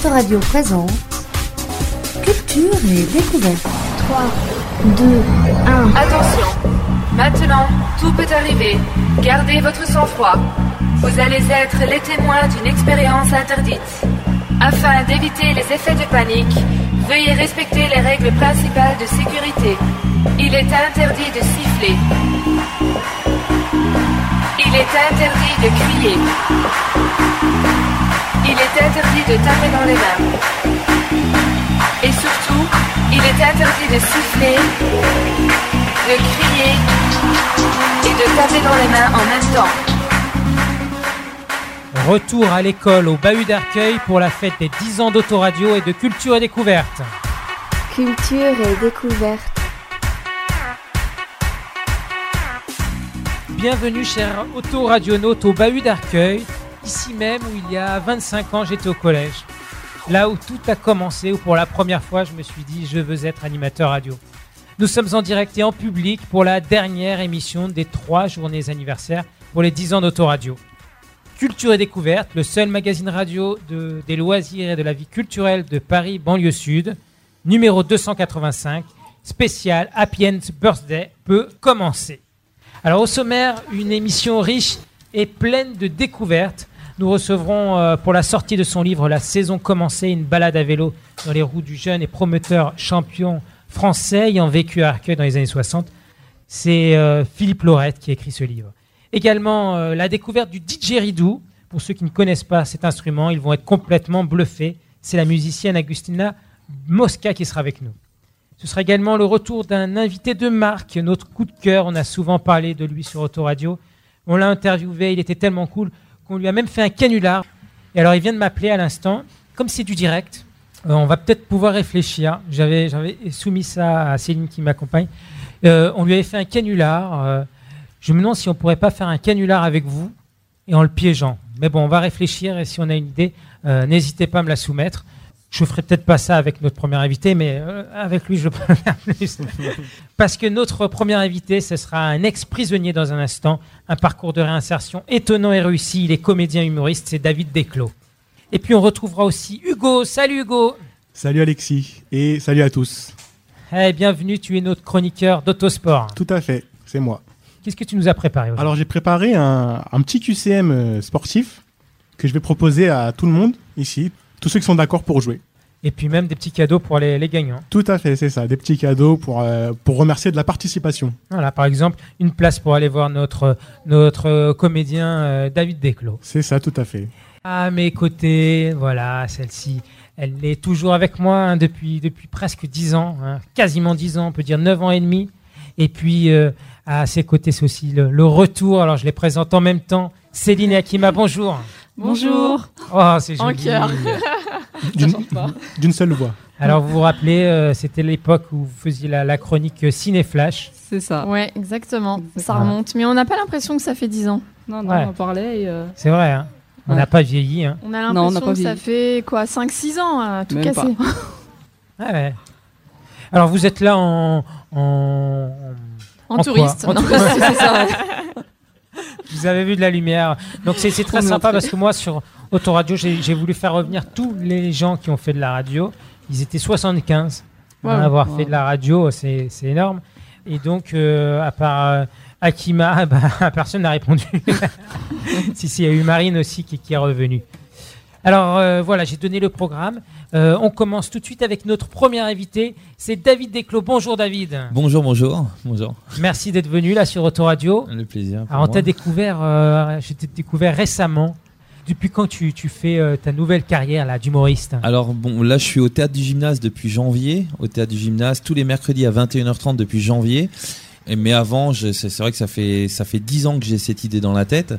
Autoradio présente Culture et découverte. 3, 2, 1. Attention, maintenant, tout peut arriver. Gardez votre sang-froid. Vous allez être les témoins d'une expérience interdite. Afin d'éviter les effets de panique, veuillez respecter les règles principales de sécurité. Il est interdit de siffler. Il est interdit de crier. Il est interdit de taper dans les mains. Et surtout, il est interdit de siffler, de crier et de taper dans les mains en même temps. Retour à l'école au bahut d'Arcueil pour la fête des 10 ans d'autoradio et de culture et découverte. Culture et découverte. Bienvenue chers autoradionautes au bahut d'Arcueil, ici même où il y a 25 ans j'étais au collège. Là où tout a commencé, où pour la première fois je me suis dit je veux être animateur radio. Nous sommes en direct et en public pour la dernière émission des trois journées anniversaires pour les 10 ans d'autoradio. Culture et découverte, le seul magazine radio de, des loisirs et de la vie culturelle de Paris, banlieue sud, numéro 285, spécial Happy End Birthday, peut commencer. Alors au sommaire, une émission riche et pleine de découvertes. Nous recevrons euh, pour la sortie de son livre La saison commencée, une balade à vélo dans les roues du jeune et prometteur champion français ayant vécu à Arcueil dans les années 60. C'est euh, Philippe Laurette qui a écrit ce livre. Également euh, la découverte du didgeridoo. Pour ceux qui ne connaissent pas cet instrument, ils vont être complètement bluffés. C'est la musicienne Agustina Mosca qui sera avec nous. Ce sera également le retour d'un invité de marque, notre coup de cœur. On a souvent parlé de lui sur Autoradio. On l'a interviewé, il était tellement cool qu'on lui a même fait un canular. Et alors il vient de m'appeler à l'instant. Comme c'est du direct, euh, on va peut-être pouvoir réfléchir. J'avais, soumis ça à Céline qui m'accompagne. Euh, on lui avait fait un canular. Euh, je me demande si on pourrait pas faire un canular avec vous et en le piégeant. Mais bon, on va réfléchir et si on a une idée, n'hésitez pas à me la soumettre. Je ferai peut-être pas ça avec notre premier invité, mais euh, avec lui, je peux le faire plus. Parce que notre premier invité, ce sera un ex-prisonnier dans un instant, un parcours de réinsertion étonnant et réussi. Il est comédien humoriste, c'est David Desclos. Et puis on retrouvera aussi Hugo. Salut Hugo. Salut Alexis et salut à tous. Hey, bienvenue, tu es notre chroniqueur d'autosport. Tout à fait, c'est moi. Qu'est-ce que tu nous as préparé aujourd'hui? Alors j'ai préparé un, un petit QCM euh, sportif que je vais proposer à tout le monde ici, tous ceux qui sont d'accord pour jouer. Et puis même des petits cadeaux pour les, les gagnants. Tout à fait, c'est ça, des petits cadeaux pour, euh, pour remercier de la participation. Voilà, par exemple, une place pour aller voir notre, notre comédien euh, David Desclos. C'est ça, tout à fait. À mes côtés, voilà, celle-ci, elle est toujours avec moi hein, depuis, depuis presque 10 ans, hein, quasiment 10 ans, on peut dire 9 ans et demi. Et puis, euh, à ses côtés, c'est aussi le, le retour, alors je les présente en même temps, Céline et Akima, bonjour. Bonjour. Oh, c'est En joli. cœur. D'une seule voix. Alors, vous vous rappelez, euh, c'était l'époque où vous faisiez la, la chronique euh, Ciné-Flash. C'est ça. Ouais, exactement. Ça remonte. Mais on n'a pas l'impression que ça fait 10 ans. Non, non, Ouais. on en parlait et, euh, C'est vrai, hein on Ouais. n'a pas vieilli. Hein On a Non, on n'a l'impression pas que ça vieilli. fait quoi 5-6 ans à tout Même casser. Ouais, ouais. Alors, vous êtes là en... en- En, En touriste. En non. touriste, c'est ça. Vous avez vu de la lumière. Donc c'est très sympa parce que moi sur Autoradio, j'ai j'ai voulu faire revenir tous les gens qui ont fait de la radio. Ils étaient 75 à Wow. avoir Wow. fait de la radio, c'est c'est énorme. Et donc euh, à part euh, Akima, bah, personne n'a répondu. si si, il y a eu Marine aussi qui, qui est revenue. Alors euh, voilà, j'ai donné le programme. Euh, on commence tout de suite avec notre premier invité, c'est David Desclos. Bonjour David. Bonjour, bonjour, bonjour. Merci d'être venu là sur Autoradio. Le plaisir. pour Alors, on t'a découvert, euh, je t'ai découvert récemment. Depuis quand tu, tu fais ta nouvelle carrière là d'humoriste? Alors bon, là je suis au théâtre du gymnase depuis janvier, au théâtre du gymnase tous les mercredis à 21h30 depuis janvier. Et, mais avant, c'est vrai que ça fait ça fait dix ans que j'ai cette idée dans la tête.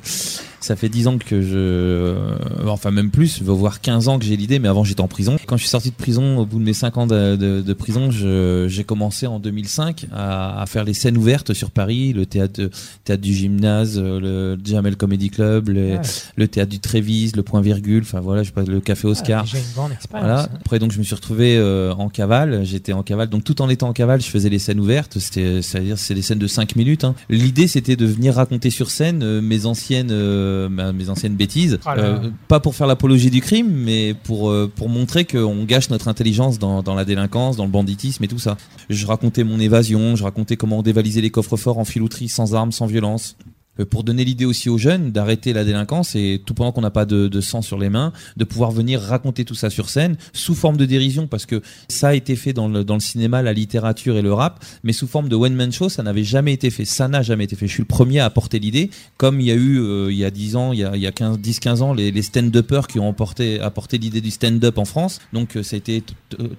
Ça fait dix ans que je, euh, enfin même plus, voire 15 ans que j'ai l'idée. Mais avant, j'étais en prison. Quand je suis sorti de prison, au bout de mes cinq ans de, de- de prison, je- j'ai commencé en 2005 à, à faire les scènes ouvertes sur Paris, le théâtre, théâtre du gymnase, euh, le Jamel Comedy Club, Ouais. le théâtre du Trévise, le Point Virgule. Enfin voilà, je sais pas, le Café Oscar. Ah, une grande. Voilà. Après, donc, je me suis retrouvé euh, en cavale. J'étais en cavale. Donc, tout en étant en cavale, je faisais les scènes ouvertes. C'était, c'est-à-dire, c'est des scènes de 5 minutes. hein. L'idée, c'était de venir raconter sur scène euh, mes anciennes, euh, mes anciennes bêtises. Ah Euh, pas pour faire l'apologie du crime, mais pour, euh, pour montrer qu'on gâche notre intelligence dans, dans la délinquance, dans le banditisme et tout ça. Je racontais mon évasion, je racontais comment on dévalisait les coffres-forts en filouterie, sans armes, sans violence. Euh, Pour donner l'idée aussi aux jeunes d'arrêter la délinquance et tout pendant qu'on n'a pas de, de sang sur les mains, de pouvoir venir raconter tout ça sur scène sous forme de dérision parce que ça a été fait dans le, dans le cinéma, la littérature et le rap, mais sous forme de one-man show, ça n'avait jamais été fait. Ça n'a jamais été fait. Je suis le premier à apporter l'idée, comme il y a eu euh, il y a 10 ans, il y a, il y a 15, 10-15 ans, les, les stand-uppers qui ont apporté, apporté l'idée du stand-up en France. Donc euh, ça a été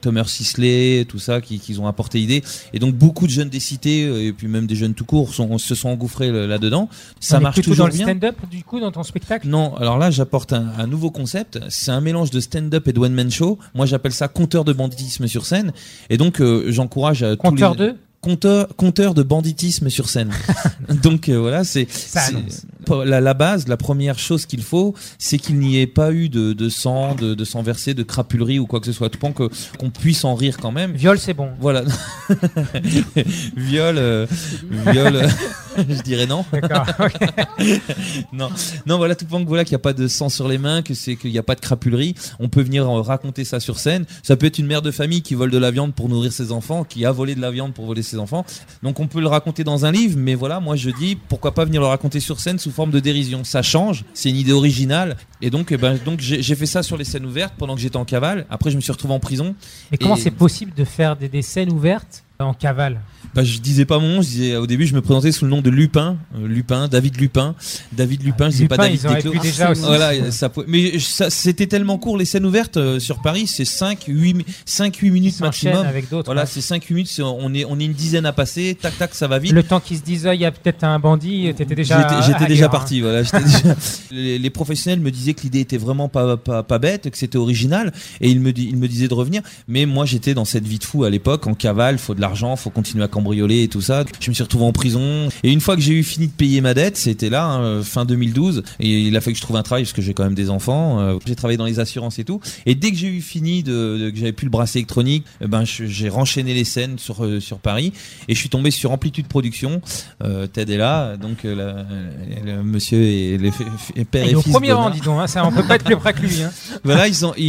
Thomas Sisley, tout ça, qui, qui ont apporté l'idée. Et donc beaucoup de jeunes des cités, euh, et puis même des jeunes tout court, sont, se sont engouffrés là-dedans. Ça marche plutôt toujours dans le stand-up, du coup, dans ton spectacle? Non, alors là, j'apporte un, un nouveau concept. C'est un mélange de stand-up et de one-man show. Moi, j'appelle ça compteur de banditisme sur scène. Et donc, euh, j'encourage à tous Compteur les... de? Compteur, compteur de banditisme sur scène. donc euh, voilà, c'est la, la base, la première chose qu'il faut, c'est qu'il n'y ait pas eu de, de sang, de, de sang versé, de crapulerie ou quoi que ce soit. Tout pendant que qu'on puisse en rire quand même. Viol, c'est bon. Voilà. viol, euh, viol, euh, je dirais non. D'accord. ok. non, non, voilà, tout pendant que voilà qu'il n'y a pas de sang sur les mains, que c'est qu'il n'y a pas de crapulerie, on peut venir euh, raconter ça sur scène. Ça peut être une mère de famille qui vole de la viande pour nourrir ses enfants, qui a volé de la viande pour voler ses enfants. Donc on peut le raconter dans un livre, mais voilà, moi je dis pourquoi pas venir le raconter sur scène sous forme de dérision? Ça change, c'est une idée originale, et donc, eh ben, donc j'ai fait ça sur les scènes ouvertes pendant que j'étais en cavale. Après, je me suis retrouvé en prison. Mais comment Et- c'est possible de faire des, des scènes ouvertes en cavale Bah, je disais pas mon nom, je disais, au début je me présentais sous le nom de Lupin, Euh, Lupin, David Lupin, David Lupin, je disais pas David Desclos. pu déjà aussi. Voilà, ça, mais ça, c'était tellement court les scènes ouvertes euh, sur Paris, c'est 5 8 mi- 5 8 Ils minutes maximum. avec. Voilà, ouais. c'est 5 8 minutes, on est on est une dizaine à passer, tac tac, ça va vite. Le temps qu'ils se disent, il y a peut-être un bandit, t'étais déjà. J'étais- déjà hein. parti. Voilà, j'étais déjà- les, les professionnels me disaient que l'idée était vraiment pas, pas, pas bête, que c'était original, et ils me, ils me disaient de revenir. Mais moi, j'étais dans cette vie de fou à l'époque, en cavale, faut de l'argent, faut continuer à cambrioler et tout ça. Je me suis retrouvé en prison. Et une fois que j'ai eu fini de payer ma dette, c'était là, hein, fin 2012, et il a fallu que je trouve un travail parce que j'ai quand même des enfants. euh, j'ai travaillé dans les assurances et tout. Et dès que j'ai eu fini de, de- que j'avais plus le bracelet électronique, eh ben j'ai renchaîné les scènes sur euh, sur Paris et je suis tombé sur Amplitude Production. Euh, Ted est là, donc la- le monsieur et f- père et est au fils. premier rang, dis donc. hein, ça, on peut pas être plus près que lui. hein. Voilà, ils ont, ils,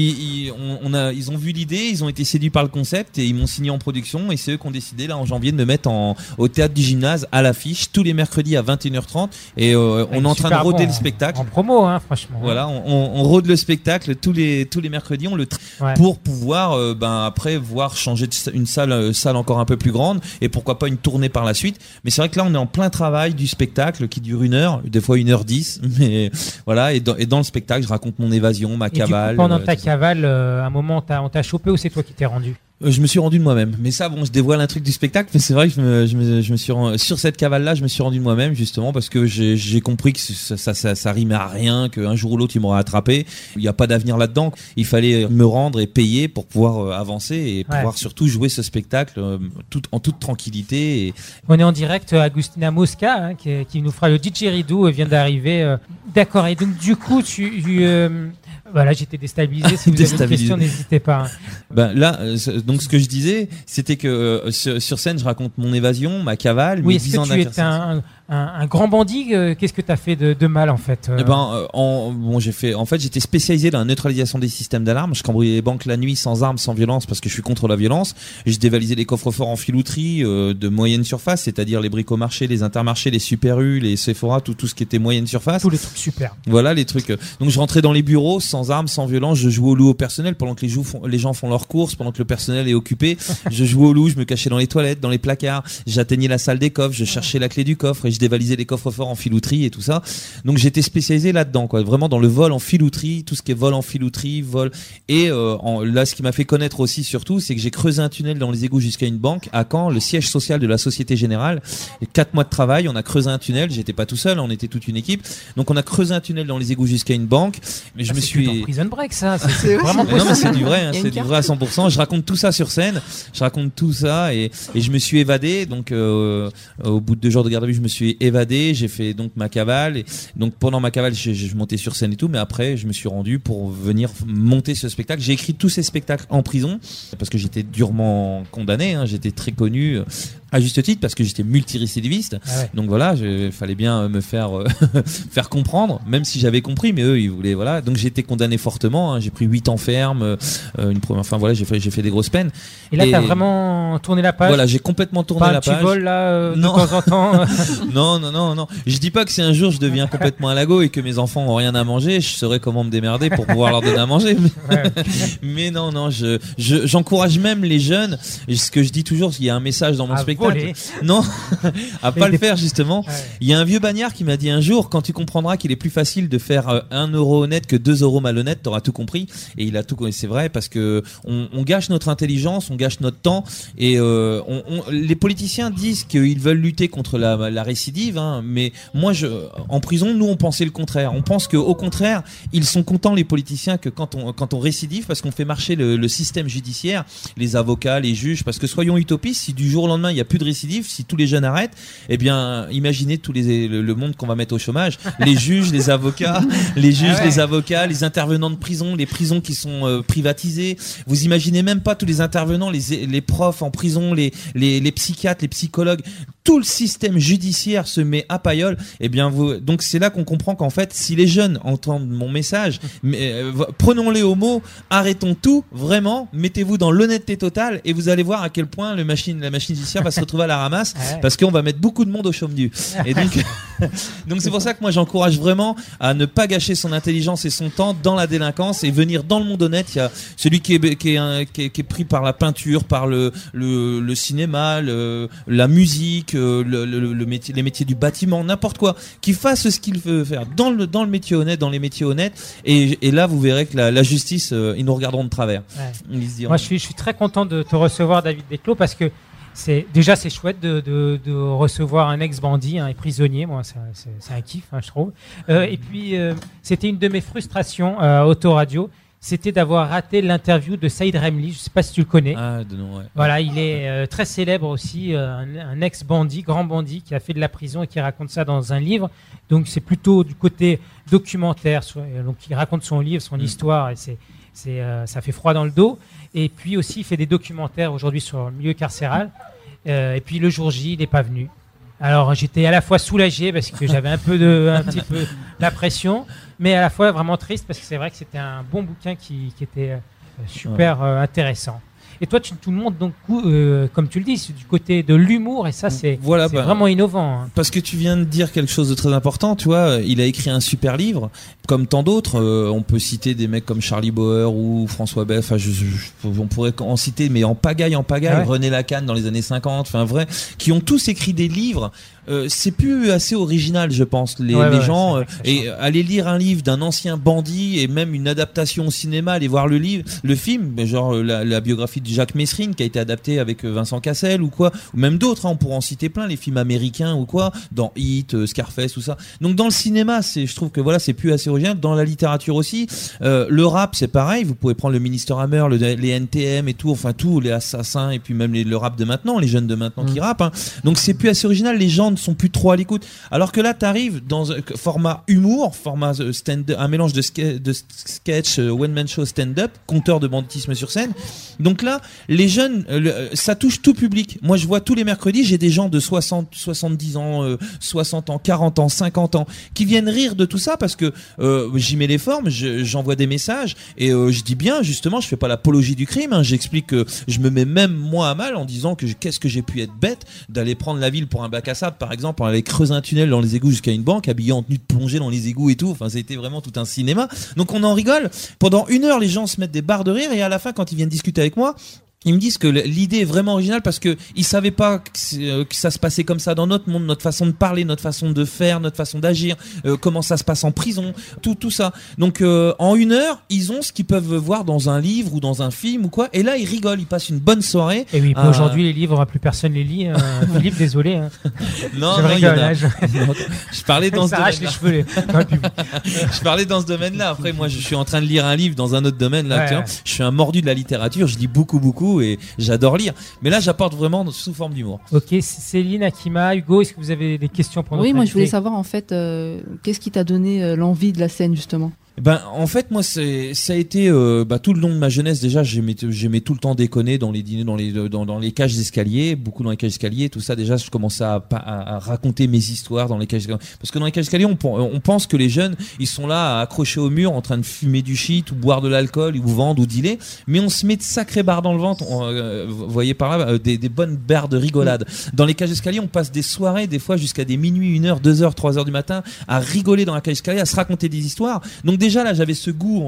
ils- on, on a, ils ont vu l'idée, ils ont été séduits par le concept et ils m'ont signé en production. Et c'est eux qui ont décidé là en janvier de me mettre en, au théâtre du gymnase à l'affiche tous les mercredis à 21h30. Et euh, on est en train de roder bon le spectacle. En promo, hein, franchement. Voilà, on, on, on rôde le spectacle tous les tous les mercredis, on le Ouais. pour pouvoir euh, ben après voir changer de une salle euh, salle encore un peu plus grande et pourquoi pas une tournée par la suite. Mais c'est vrai que là on est en plein travail du spectacle qui dure une heure, des fois une heure dix, mais voilà et dans, et dans le spectacle je raconte mon évasion, ma Et du coup, cavale. pendant ta cavale, à un moment, on t'a chopé ou c'est toi qui t'es rendu? Je me suis rendu de moi-même. Mais ça, bon, je dévoile un truc du spectacle, mais c'est vrai que je me, je me, je me suis rendu, sur cette cavale-là, je me suis rendu de moi-même, justement, parce que j'ai compris que ça, ça, ça, ça rimait à rien, qu'un jour ou l'autre, il m'aurait attrapé. Il n'y a pas d'avenir là-dedans. Il fallait me rendre et payer pour pouvoir euh, avancer et Ouais. pouvoir surtout jouer ce spectacle euh, tout, en toute tranquillité. Et, On est en direct, euh, Agustina Mosca, hein, qui, qui nous fera le didgeridoo, euh, vient d'arriver. euh. D'accord, et donc du coup, tu... tu, euh, Voilà, j'étais déstabilisé. Si vous avez une question, n'hésitez pas. ben là, euh, donc ce que je disais, c'était que euh, sur, sur scène, je raconte mon évasion, ma cavale, Oui, mes est-ce 10 ans que tu es un, un, un grand bandit euh, Qu'est-ce que tu as fait de, de mal en fait euh Eh ben, euh, en, bon, j'ai fait. En fait, j'étais spécialisé dans la neutralisation des systèmes d'alarme. Je cambriolais les banques la nuit, sans armes, sans violence, parce que je suis contre la violence. Je dévalisais les coffres-forts en filouterie euh, de moyenne surface, c'est-à-dire les bricomarchés, les intermarchés, les Super U, les Sephora, tout tout ce qui était moyenne surface. Tous les trucs super. Voilà les trucs. Donc je rentrais dans les bureaux sans armes, sans violence. Je jouais au loup au personnel pendant que les, jou- font- les gens font leurs courses, pendant que le personnel est occupé. je jouais au loup, je me cachais dans les toilettes, dans les placards. J'atteignais la salle des coffres, je cherchais la clé du coffre et je dévalisais les coffres forts en filouterie et tout ça. Donc j'étais spécialisé là-dedans, quoi. Vraiment dans le vol en filouterie, tout ce qui est vol en filouterie, vol. Et euh, en- là, ce qui m'a fait connaître aussi surtout, c'est que j'ai creusé un tunnel dans les égouts jusqu'à une banque à Caen, le siège social de la Société Générale. Et quatre mois de travail, on a creusé un tunnel. J'étais pas tout seul, on était toute une équipe. Donc on a creusé un tunnel dans les égouts jusqu'à une banque. Mais je Ah, me suis dans Prison Break, ça. C'est- vraiment non, mais c'est du vrai, hein, c'est du vrai à 100%. Je raconte tout ça sur scène, je raconte tout ça et, et je me suis évadé. Donc, euh, au bout de deux jours de garde à vue, je me suis évadé. J'ai fait donc ma cavale. Et donc, pendant ma cavale, j'ai j'ai monté sur scène et tout. Mais après, je me suis rendu pour venir monter ce spectacle. J'ai écrit tous ces spectacles en prison parce que j'étais durement condamné. hein, j'étais très connu. À juste titre parce que j'étais multirécidiviste. Ah ouais. Donc voilà, il fallait bien me faire euh, faire comprendre, même si j'avais compris, mais eux ils voulaient voilà. Donc j'ai été condamné fortement. hein. J'ai pris 8 ans ferme, euh, une première. Enfin voilà, j'ai fait j'ai fait des grosses peines. Et là, t'as vraiment tourné la page. Voilà, j'ai complètement tourné pas la page. vol là euh, de Non. temps en temps. Non, non, non, non. Je dis pas que si un jour je deviens complètement à lago et que mes enfants ont rien à manger, je saurais comment me démerder pour pouvoir leur donner à manger. Mais, Ouais. mais non, non, je, je- j'encourage même les jeunes. Ce que je dis toujours, il y a un message dans mon À spectacle. Voler. Non, à pas le faire justement. Il y a un vieux bagnard qui m'a dit un jour, quand tu comprendras qu'il est plus facile de faire euh, un euro honnête que deux euros malhonnêtes, t'auras tout compris. Et il a tout compris. C'est vrai parce que on, on gâche notre intelligence, on gâche notre temps. Et euh, on, on- les politiciens disent qu'ils veulent lutter contre la, la récidive, hein, mais moi, je, en prison, nous, on pensait le contraire. On pense que, au contraire, ils sont contents les politiciens que quand on quand on récidive, parce qu'on fait marcher le, le système judiciaire, les avocats, les juges, parce que soyons utopistes, si du jour au lendemain il n'y a plus de récidive, si tous les jeunes arrêtent, eh bien, imaginez tous les le, le monde qu'on va mettre au chômage, les juges, les avocats, les juges, Ah ouais. les avocats, les intervenants de prison, les prisons qui sont euh, privatisées. Vous imaginez même pas tous les intervenants, les les profs en prison, les les, les psychiatres, les psychologues, tout le système judiciaire se met à paillole. Eh bien, vous, donc c'est là qu'on comprend qu'en fait, si les jeunes entendent mon message, mais, euh, prenons-les au mot, arrêtons tout, vraiment, mettez-vous dans l'honnêteté totale et vous allez voir à quel point le machine, la machine judiciaire va se retrouver à la ramasse Ouais. parce qu'on va mettre beaucoup de monde au chaume nu. Et donc, donc c'est pour ça que moi j'encourage vraiment à ne pas gâcher son intelligence et son temps dans la délinquance et venir dans le monde honnête. Il y a celui qui est, qui est, un- qui est, qui est pris par la peinture, par le, le, le cinéma, le, la musique, le, le, le métier, les métiers du bâtiment, n'importe quoi, qui fasse ce qu'il veut faire dans le, dans le métier honnête, dans les métiers honnêtes. Et, et là, vous verrez que la, la justice, euh, ils nous regarderont de travers. Ouais. Ils se diront, Moi, je suis, je suis très content de te recevoir, David Desclos, parce que c'est déjà c'est chouette de, de, de recevoir un ex-bandit, un prisonnier. Moi, c'est un kiff, hein, je trouve. Euh, et puis, euh, c'était une de mes frustrations euh, Autoradio, c'était d'avoir raté l'interview de Saïd Remli. Je sais pas si tu le connais. Ah, de nom, ouais. Voilà, il est euh, très célèbre aussi, euh, un, un ex-bandit, grand bandit, qui a fait de la prison et qui raconte ça dans un livre. Donc c'est plutôt du côté documentaire. euh, Donc il raconte son livre, son Mm. histoire, et c'est, c'est, euh, ça fait froid dans le dos. Et puis aussi, il fait des documentaires aujourd'hui sur le milieu carcéral. Et puis le jour J, il n'est pas venu. Alors j'étais à la fois soulagé parce que j'avais un peu de, un petit peu la pression, mais à la fois vraiment triste parce que c'est vrai que c'était un bon bouquin qui, qui était euh, super euh, intéressant. Et toi, tu, tout le monde, donc, euh, comme tu le dis, c'est du côté de l'humour, et ça, c'est Voilà, c'est bah, vraiment innovant. hein. Parce que tu viens de dire quelque chose de très important, tu vois, il a écrit un super livre, comme tant d'autres, euh, on peut citer des mecs comme Charlie Bauer ou François Beff, enfin, je, je- je- on pourrait en citer, mais en pagaille, en pagaille, Ah ouais. René Lacan dans les années 50, enfin vrai, qui ont tous écrit des livres, euh, c'est plus assez original, je pense, les, Ouais, les ouais, gens, euh, et aller lire un livre d'un ancien bandit et même une adaptation au cinéma, aller voir le livre, le film, genre la, la biographie de Jacques Messrine qui a été adaptée avec euh, Vincent Cassel ou quoi, ou même d'autres, hein, on pourrait en citer plein, les films américains ou quoi, dans Hit, euh, Scarface, tout ça. Donc dans le cinéma, c'est, je trouve que voilà, c'est plus assez original. Dans la littérature aussi, euh, le rap, c'est pareil. Vous pouvez prendre le Minister Hammer, le, les NTM et tout, enfin tout, les assassins et puis même les- le rap de maintenant, les jeunes de maintenant qui rappent. hein. Donc c'est plus assez original. Les gens ne sont plus trop à l'écoute. Alors que là, t'arrives dans un format humour, format stand, un mélange de, ske- de sketch, one man show, stand-up, compteur de banditisme sur scène. Donc là, les jeunes, euh, le- ça touche tout public. Moi, je vois tous les mercredis, j'ai des gens de 60, 70 ans, euh, 60 ans, 40 ans, 50 ans, qui viennent rire de tout ça parce que euh, j'y mets les formes, je- j'envoie des messages et euh, je dis bien, justement, je fais pas l'apologie du crime. hein. J'explique que je me mets même moi à mal en disant que qu'est-ce que j'ai pu être bête d'aller prendre la ville pour un bac à sable, par exemple, pour aller creuser un tunnel dans les égouts jusqu'à une banque, habillé en tenue de plongée dans les égouts et tout. Enfin, c'était vraiment tout un cinéma. Donc on en rigole. Pendant une heure, les gens se mettent des barres de rire et à la fin, quand ils viennent discuter avec moi, ils me disent que l'idée est vraiment originale parce que ils savaient pas que, euh, que ça se passait comme ça dans notre monde, notre façon de parler, notre façon de faire, notre façon d'agir, euh, comment ça se passe en prison, tout tout ça. Donc euh, en une heure, ils ont ce qu'ils peuvent voir dans un livre ou dans un film ou quoi. Et là, ils rigolent, ils passent une bonne soirée. Et oui, aujourd'hui, les livres, plus personne les lit. hein. Philippe, désolé. hein. Non, je non, rigole. a. hein, je Je parlais dans il ce public. Je parlais dans ce domaine-là. Après, moi, je suis en train de lire un livre dans un autre domaine. Là, Ouais. Je suis un mordu de la littérature. Je lis beaucoup, beaucoup et j'adore lire. Mais là, j'apporte vraiment sous forme d'humour. Ok, Céline, Akima, Hugo, est-ce que vous avez des questions pour Oui, notre moi je voulais savoir en fait, euh, qu'est-ce qui t'a donné euh, l'envie de la scène justement? Ben, en fait, moi, c'est, ça a été euh, bah, tout le long de ma jeunesse. Déjà, j'aimais, j'aimais tout le temps déconner dans les dîners, dans les, dans, les cages d'escalier, beaucoup dans les cages d'escalier, tout ça. Déjà, je commençais à, à, à raconter mes histoires dans les cages d'escalier. Parce que dans les cages d'escalier, on, pen- on pense que les jeunes, ils sont là à accrocher au mur, en train de fumer du shit ou boire de l'alcool, ou vendre ou dealer. Mais on se met de sacrés barres dans le ventre. Euh, vous voyez par là, euh, des, des bonnes barres de rigolade. Dans les cages d'escalier, on passe des soirées, des fois jusqu'à des minuit, une heure, deux heures, trois heures du matin, à rigoler dans la cage d'escalier, à se raconter des histoires. Donc déjà là, j'avais ce goût,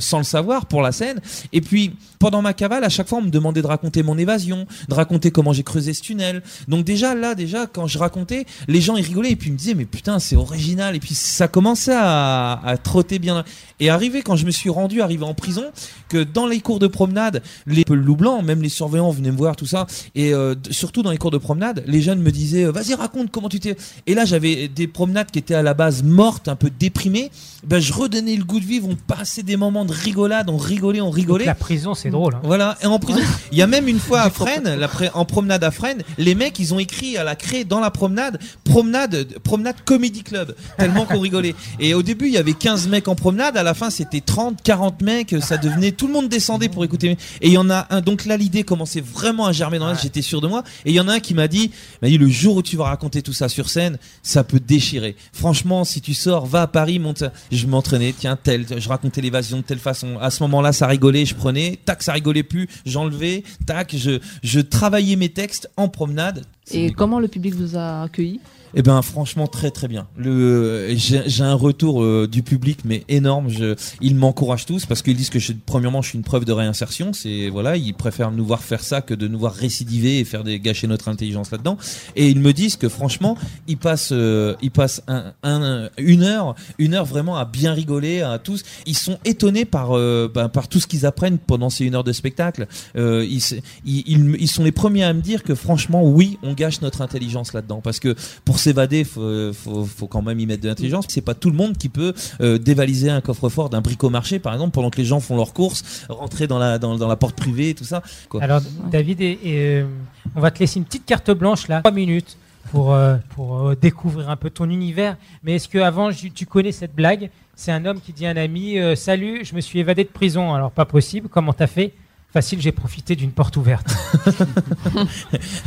sans le savoir, pour la scène. Et puis pendant ma cavale, à chaque fois, on me demandait de raconter mon évasion, de raconter comment j'ai creusé ce tunnel. Donc déjà là, déjà quand je racontais, les gens ils rigolaient et puis ils me disaient mais putain c'est original. Et puis ça commençait à, à trotter bien. Et arrivé quand je me suis rendu, arrivé en prison, que dans les cours de promenade, les loups blancs, même les surveillants venaient me voir, tout ça. Et euh, surtout dans les cours de promenade, les jeunes me disaient euh, vas-y raconte comment tu t'es. Et là j'avais des promenades qui étaient à la base mortes, un peu déprimées. Ben je redonnais le goût de vivre, on passait des moments de rigolade, on rigolait, on Donc, rigolait. la prison, c'est drôle. hein. Voilà, et en prison, il y a même une fois à Fresnes, la en promenade à Fresnes, les mecs, ils ont écrit à la craie dans la promenade, promenade, promenade comedy club, tellement qu'on rigolait. Et au début, il y avait 15 mecs en promenade, à la fin, c'était 30, 40 mecs, ça devenait, tout le monde descendait pour écouter. Et il y en a un, donc là, l'idée commençait vraiment à germer dans la j'étais sûr de moi. Et il y en a un qui m'a dit, m'a dit, le jour où tu vas raconter tout ça sur scène, ça peut déchirer. Franchement, si tu sors, va à Paris, monte, je m'entraînais, tiens, tel, je racontais l'évasion de telle façon. À ce moment-là, ça rigolait, je prenais, tac, ça rigolait plus, j'enlevais, tac, je, je travaillais mes textes en promenade. Et comment le public vous a accueilli? Eh ben franchement très très bien. Le j'ai j'ai un retour euh, du public mais énorme. Je, ils m'encouragent tous parce qu'ils disent que je, premièrement je suis une preuve de réinsertion. C'est voilà ils préfèrent nous voir faire ça que de nous voir récidiver et faire des gâcher notre intelligence là-dedans. Et ils me disent que franchement ils passent euh, ils passent un, un- une heure une heure vraiment à bien rigoler à tous. Ils sont étonnés par euh, ben, par tout ce qu'ils apprennent pendant ces une heure de spectacle. Euh, ils, ils, ils, ils sont les premiers à me dire que franchement oui on gâche notre intelligence là-dedans parce que pour s'évader faut, faut, faut quand même y mettre de l'intelligence c'est pas tout le monde qui peut euh, dévaliser un coffre-fort d'un bricomarché par exemple pendant que les gens font leurs courses rentrer dans la dans, la porte privée et tout ça. Alors, David, et, euh, on va te laisser une petite carte blanche là, 3 minutes, pour, euh, pour découvrir un peu ton univers. Mais est-ce que avant tu connais cette blague? C'est un homme qui dit à un ami Salut, je me suis évadé de prison. Alors, pas possible, comment t'as fait? Facile, j'ai profité d'une porte ouverte.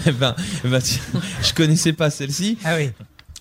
Eh ben, ben, je connaissais pas celle-ci Ah oui.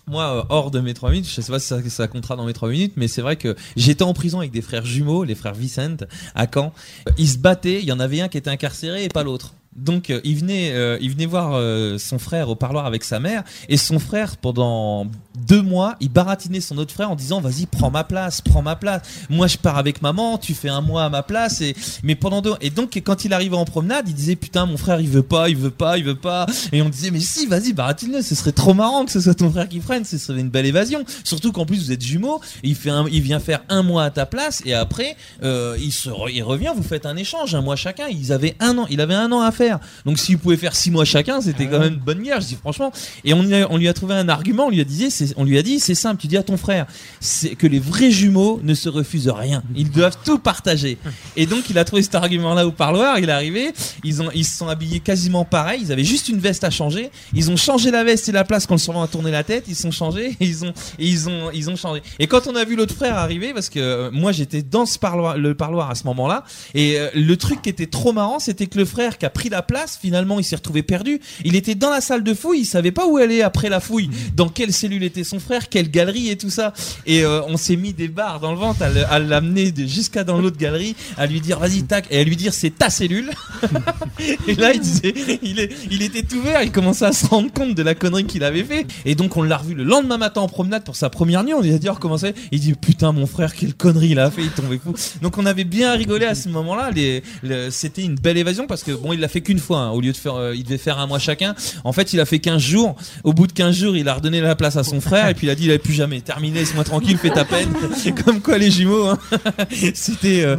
Moi, euh, hors de mes 3 minutes, je sais pas si ça, ça comptera dans mes 3 minutes, mais c'est vrai que j'étais en prison avec des frères jumeaux, les frères Vicente, à Caen. Ils se battaient, il y en avait un qui était incarcéré et pas l'autre. Donc euh, il venait, euh, il venait voir euh, son frère au parloir avec sa mère et son frère pendant deux mois, il baratinait son autre frère en disant vas-y prends ma place, prends ma place. Moi je pars avec maman, tu fais un mois à ma place et mais pendant deux et donc quand il arrivait en promenade, il disait putain mon frère il veut pas, il veut pas, il veut pas et on disait mais si vas-y baratine-le, ce serait trop marrant que ce soit ton frère qui freine, ce serait une belle évasion. Surtout qu'en plus vous êtes jumeaux, il fait un, il vient faire un mois à ta place et après il se il revient, vous faites un échange, un mois chacun. Ils avaient un an, il avait un an à faire. Donc s'il pouvait faire six mois chacun, c'était quand même une bonne guerre. Je dis franchement. Et on, lui a- trouvé un argument. On lui a dit, on lui a dit, c'est simple. Tu dis à ton frère, c'est que les vrais jumeaux ne se refusent rien. Ils doivent tout partager. Et donc il a trouvé cet argument-là au parloir. Il est arrivé. Ils ont, ils se sont habillés quasiment pareil. Ils avaient juste une veste à changer. Ils ont changé la veste et la place quand le surveillant a tourné la tête. Ils sont changés. Et ils ont, ils ont, ils ont changé. Et quand on a vu l'autre frère arriver, parce que euh, moi j'étais dans ce parloir, le parloir à ce moment-là, et euh, le truc qui était trop marrant, c'était que le frère qui a pris la place, finalement, il s'est retrouvé perdu. Il était dans la salle de fouille, il savait pas où aller après la fouille, dans quelle cellule était son frère, quelle galerie et tout ça. Et euh, on s'est mis des barres dans le ventre à l'amener jusqu'à dans l'autre galerie, à lui dire vas-y tac, et à lui dire c'est ta cellule. et là, il disait, il, est, il était tout vert, il commençait à se rendre compte de la connerie qu'il avait fait. Et donc on l'a revu le lendemain matin en promenade pour sa première nuit. On lui a dit oh, comment c'est? Il dit putain mon frère quelle connerie il a fait, il tombait fou. Donc on avait bien rigolé à ce moment-là. Les, c'était une belle évasion parce que bon il l'a fait qu'une fois. hein. Au lieu de faire, euh, il devait faire un mois chacun. En fait il a fait 15 jours. Au bout de 15 jours il a redonné la place à son frère et puis il a dit il avait plus jamais terminé. Laisse-moi tranquille, fais ta peine. Comme quoi les jumeaux. hein. c'était euh,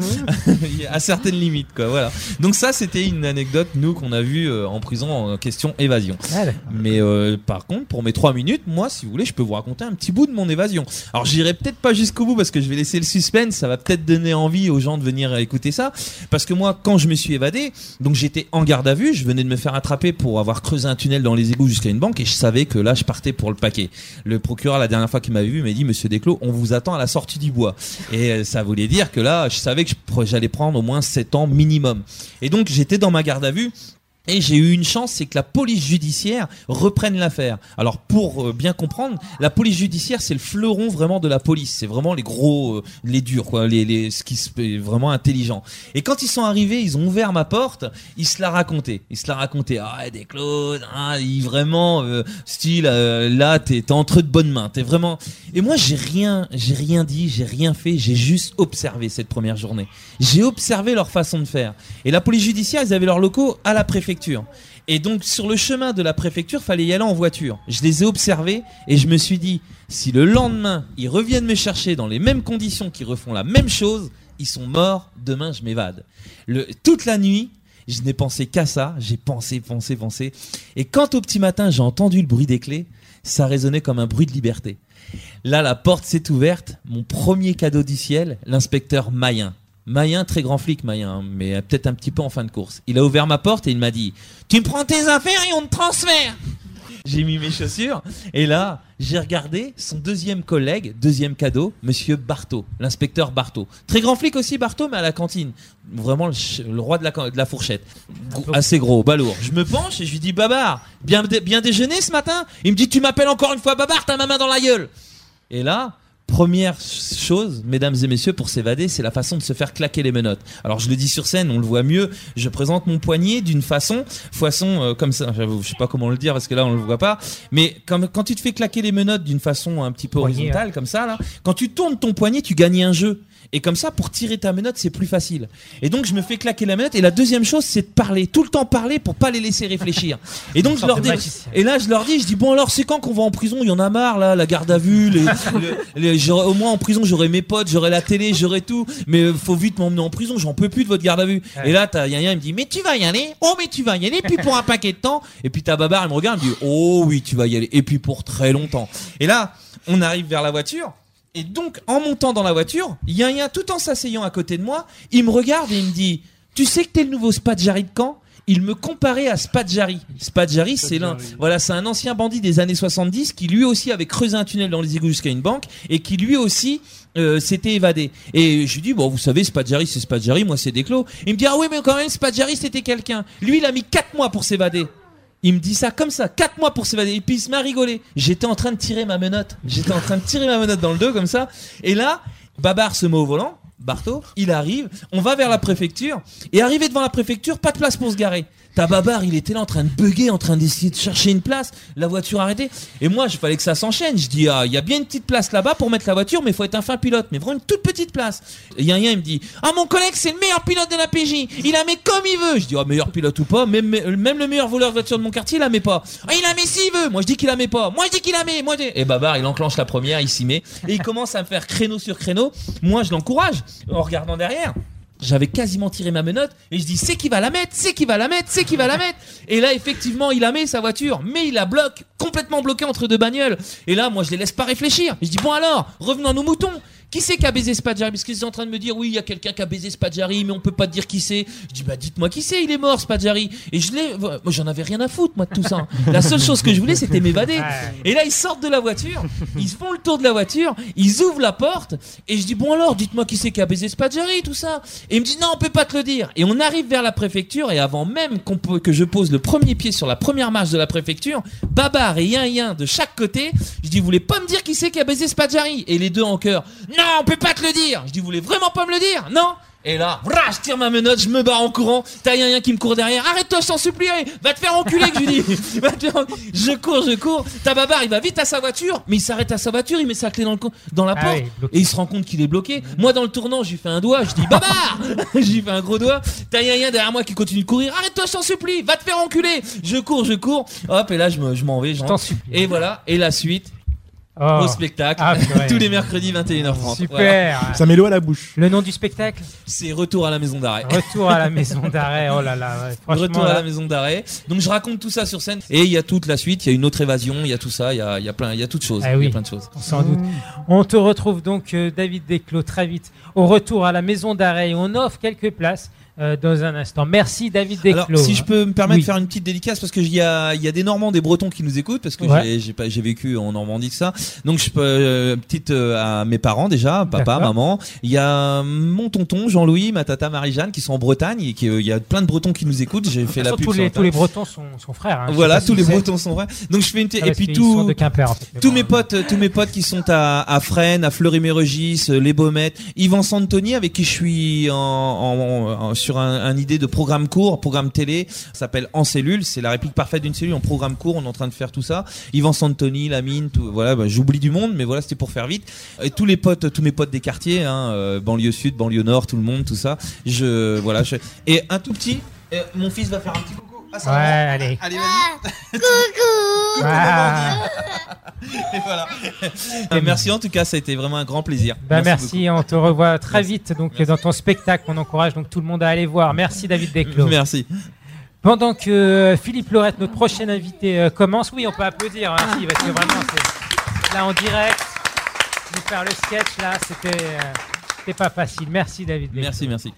à certaines limites quoi. Voilà. Donc ça c'était une anecdote nous qu'on a vu euh, en prison en question évasion. Ah. Mais par contre, pour mes trois minutes, moi, si vous voulez, je peux vous raconter un petit bout de mon évasion. Alors, j'irai peut-être pas jusqu'au bout parce que je vais laisser le suspense. Ça va peut-être donner envie aux gens de venir écouter ça. Parce que moi, quand je me suis évadé, donc j'étais en garde garde à vue, je venais de me faire attraper pour avoir creusé un tunnel dans les égouts jusqu'à une banque et je savais que là je partais pour le paquet. Le procureur la dernière fois qu'il m'avait vu m'a dit Monsieur Desclos, on vous attend à la sortie du bois. Et euh, ça voulait dire que là je savais que j'allais prendre au moins 7 ans minimum. Et donc j'étais dans ma garde à vue. Et j'ai eu une chance, c'est que la police judiciaire reprenne l'affaire. Alors pour euh, bien comprendre, la police judiciaire c'est le fleuron vraiment de la police. C'est vraiment les gros, euh, les durs, quoi, les, les ce qui est vraiment intelligent. Et quand ils sont arrivés, ils ont ouvert ma porte, ils se la racontaient. Ils se la racontaient. Ah, des Claude, ah, il vraiment euh, style euh, là, t'es t'es entre de bonnes mains. T'es vraiment. Et moi, j'ai rien, j'ai rien dit, j'ai rien fait. J'ai juste observé cette première journée. J'ai observé leur façon de faire. Et la police judiciaire, ils avaient leurs locaux à la préfecture. Et donc sur le chemin de la préfecture, fallait y aller en voiture. Je les ai observés et je me suis dit, si le lendemain ils reviennent me chercher dans les mêmes conditions, qu'ils refont la même chose, ils sont morts. Demain, je m'évade. Toute la nuit, je n'ai pensé qu'à ça. J'ai pensé, pensé, pensé. Et quand au petit matin, j'ai entendu le bruit des clés, ça résonnait comme un bruit de liberté. Là, la porte s'est ouverte. Mon premier cadeau du ciel, l'inspecteur Mayen. Mayen, très grand flic, Mayen, hein, mais peut-être un petit peu en fin de course. Il a ouvert ma porte et il m'a dit Tu me prends tes affaires et on te transfère J'ai mis mes chaussures et là, j'ai regardé son deuxième collègue, deuxième cadeau, monsieur Barthaud, l'inspecteur Barthaud. Très grand flic aussi, Barthaud, mais à la cantine. Vraiment le, le roi de la, de la fourchette. Assez gros, balourd. Je me penche et je lui dis Babar, bien, bien déjeuné ce matin? Il me dit Tu m'appelles encore une fois Babar, t'as ma main dans la gueule et là, première chose, mesdames et messieurs, pour s'évader, c'est la façon de se faire claquer les menottes. Alors je le dis sur scène, on le voit mieux. Je présente mon poignet d'une façon, façon euh, comme ça. J'avoue, Je sais pas comment le dire parce que là on le voit pas. Mais comme quand tu te fais claquer les menottes d'une façon un petit peu Poignet, horizontale, comme ça là, quand tu tournes ton poignet, tu gagnes un jeu. Et comme ça, pour tirer ta menotte, c'est plus facile. Et donc, je me fais claquer la menotte. Et la deuxième chose, c'est de parler. Tout le temps parler pour pas les laisser réfléchir. Et donc, je leur dis, et là, je leur dis, je dis, bon, alors, c'est quand qu'on va en prison? Il y en a marre, là, la garde à vue, les, les- au moins en prison, j'aurais mes potes, j'aurais la télé, j'aurais tout. Mais euh, faut vite m'emmener en prison, j'en peux plus de votre garde à vue. Ouais. Et là, t'as Yann, il me dit, mais tu vas y aller? Oh, mais tu vas y aller. Puis pour un paquet de temps. Et puis ta babar, elle me regarde, elle me dit, oh oui, tu vas y aller. Et puis pour très longtemps. Et là, on arrive vers la voiture. Et donc, en montant dans la voiture, Yann, tout en s'asseyant à côté de moi, il me regarde et il me dit Tu sais que t'es le nouveau Spadjari de Caen Il me comparait à Spadjari. Spadjari, c'est l'un. Voilà, c'est un ancien bandit des années 70 qui lui aussi avait creusé un tunnel dans les égouts jusqu'à une banque et qui lui aussi euh, s'était évadé. Et je lui dis Bon, vous savez, Spadjari, c'est Spadjari, moi c'est Desclos. Il me dit Ah oui, mais quand même, Spadjari, c'était quelqu'un. Lui, il a mis 4 mois pour s'évader. Il me dit ça comme ça, 4 mois pour s'évader. Et puis il se met à rigoler. J'étais en train de tirer ma menotte. J'étais en train de tirer ma menotte dans le dos comme ça. Et là, Babar se met au volant. Bartho, il arrive, on va vers la préfecture, et arrivé devant la préfecture, pas de place pour se garer. Ta babar, il était là en train de bugger, en train d'essayer de chercher une place, la voiture arrêtée. Et moi, il fallait que ça s'enchaîne. Je dis, ah, il y a bien une petite place là-bas pour mettre la voiture, mais il faut être un fin pilote, mais vraiment une toute petite place. Et Yann, il me dit, ah, mon collègue, c'est le meilleur pilote de la PJ. Il la met comme il veut. Je dis, ah, meilleur pilote ou pas, même, même le meilleur voleur de voiture de mon quartier, il la met pas. Ah, il la met s'il veut. Moi, je dis qu'il la met pas. Moi, je dis qu'il la met. Moi, je dis- Et Babar, il enclenche la première, il s'y met. Et il commence à me faire créneau sur créneau. Moi, je l'encourage en regardant derrière. J'avais quasiment tiré ma menotte et je dis c'est qui va la mettre, c'est qui va la mettre, c'est qui va la mettre? Et là effectivement il la met sa voiture, mais il la bloque complètement bloquée entre deux bagnoles. Et là moi je les laisse pas réfléchir. Je dis bon alors revenons à nos moutons. Qui c'est qui a baisé Spadjari? Parce qu'ils sont en train de me dire oui il y a quelqu'un qui a baisé Spadjari mais on peut pas te dire qui c'est. Je dis bah dites-moi qui c'est, il est mort Spadjari. Et je l'ai, moi j'en avais rien à foutre moi de tout ça. La seule chose que je voulais c'était m'évader. Et là ils sortent de la voiture, ils font le tour de la voiture, ils ouvrent la porte et je dis bon alors dites-moi qui c'est qui a baisé Spadjari tout ça. Et il me dit non on peut pas te le dire. Et on arrive vers la préfecture et avant même qu'on peut- que je pose le premier pied sur la première marche de la préfecture, Babar et Yin Yin de chaque côté, je dis vous voulez pas me dire qui c'est qui a baisé Spadjari? Et les deux en chœur non on peut pas te le dire. Je dis vous voulez vraiment pas me le dire? Non? Et là, je tire ma menotte, je me barre en courant. T'as Yin qui me court derrière. Arrête-toi, je t'en supplie. Va te faire enculer, que je lui dis. Va te faire en- Je cours, je cours. Ta babar, il va vite à sa voiture, mais il s'arrête à sa voiture, il met sa clé dans, le, co- dans la Ah porte. oui, et il se rend compte qu'il est bloqué. Moi, dans le tournant, je lui fais un doigt, je dis babar Je lui fais un gros doigt. T'as Yin Yin derrière moi qui continue de courir. Arrête-toi, je t'en supplie. Va te faire enculer. Je cours, je cours. Hop, et là, je me- je m'en vais. Je t'en supplie. Et voilà. Et la suite, Oh, au spectacle. Ah. Tous les mercredis, 21h30. Voilà. Super. Ça met l'eau à la bouche. Le nom du spectacle C'est retour à la maison d'arrêt. Retour à la maison d'arrêt. Oh là là, ouais, franchement. Retour à la maison d'arrêt. Donc je raconte tout ça sur scène. Et il y a toute la suite, il y a une autre évasion, il y a tout ça, il y a, il y a plein, il y a toutes choses. Ah Il y a plein de choses. Sans doute. On te retrouve donc, euh, David Desclos, très vite au retour à la maison d'arrêt. On offre quelques places euh, dans un instant. Merci David Desclos. Alors, si je peux me permettre Oui. de faire une petite dédicace, parce qu'il y a, y a des Normands, des Bretons qui nous écoutent, parce que Ouais. j'ai- vécu en Normandie que ça. Donc, je peux, euh, petite euh, à mes parents déjà, papa, maman. Il y a mon tonton Jean-Louis, ma tata Marie-Jeanne, qui sont en Bretagne, et qui, euh, il y a plein de Bretons qui nous écoutent. J'ai fait la Tous pub. tous les, tous les Bretons sont, sont frères. hein. Voilà, si tous les. Bretons sont vrais. Donc, je fais une, Ah, et puis tout. sont de Quimper, en fait. Mais Tous bon, mes euh, potes, tous mes potes qui sont à, à Fresnes, à Fleury-Mérogis, euh, les Baumettes, Yvan Santoni avec qui je suis en, en- en- sur un, idée de programme court, programme télé, ça s'appelle En cellule, c'est la réplique parfaite d'une cellule en programme court, on est en train de faire tout ça. Yvan Santoni, Lamine, tout, voilà, bah, j'oublie du monde, mais voilà, c'était pour faire vite. Et tous les potes, tous mes potes des quartiers, hein, euh, banlieue sud, banlieue nord, tout le monde, tout ça. Je, voilà, et un tout petit, mon fils va faire un petit coucou. Ah, ça Ouais, va allez. Allez, vas-y. Ah. Et voilà. Euh, merci en tout cas, ça a été vraiment un grand plaisir. Bah, merci, on te revoit très vite donc Merci. dans ton spectacle. On encourage donc tout le monde à aller voir. Merci David Desclos. Merci. Pendant que euh, Philippe Lorette, notre prochain invité, euh, commence, oui, on peut applaudir, hein, si, parce que vraiment, c'est là en direct, nous faire le sketch là, c'était, euh, c'était pas facile. Merci David. Desclos. Merci, merci.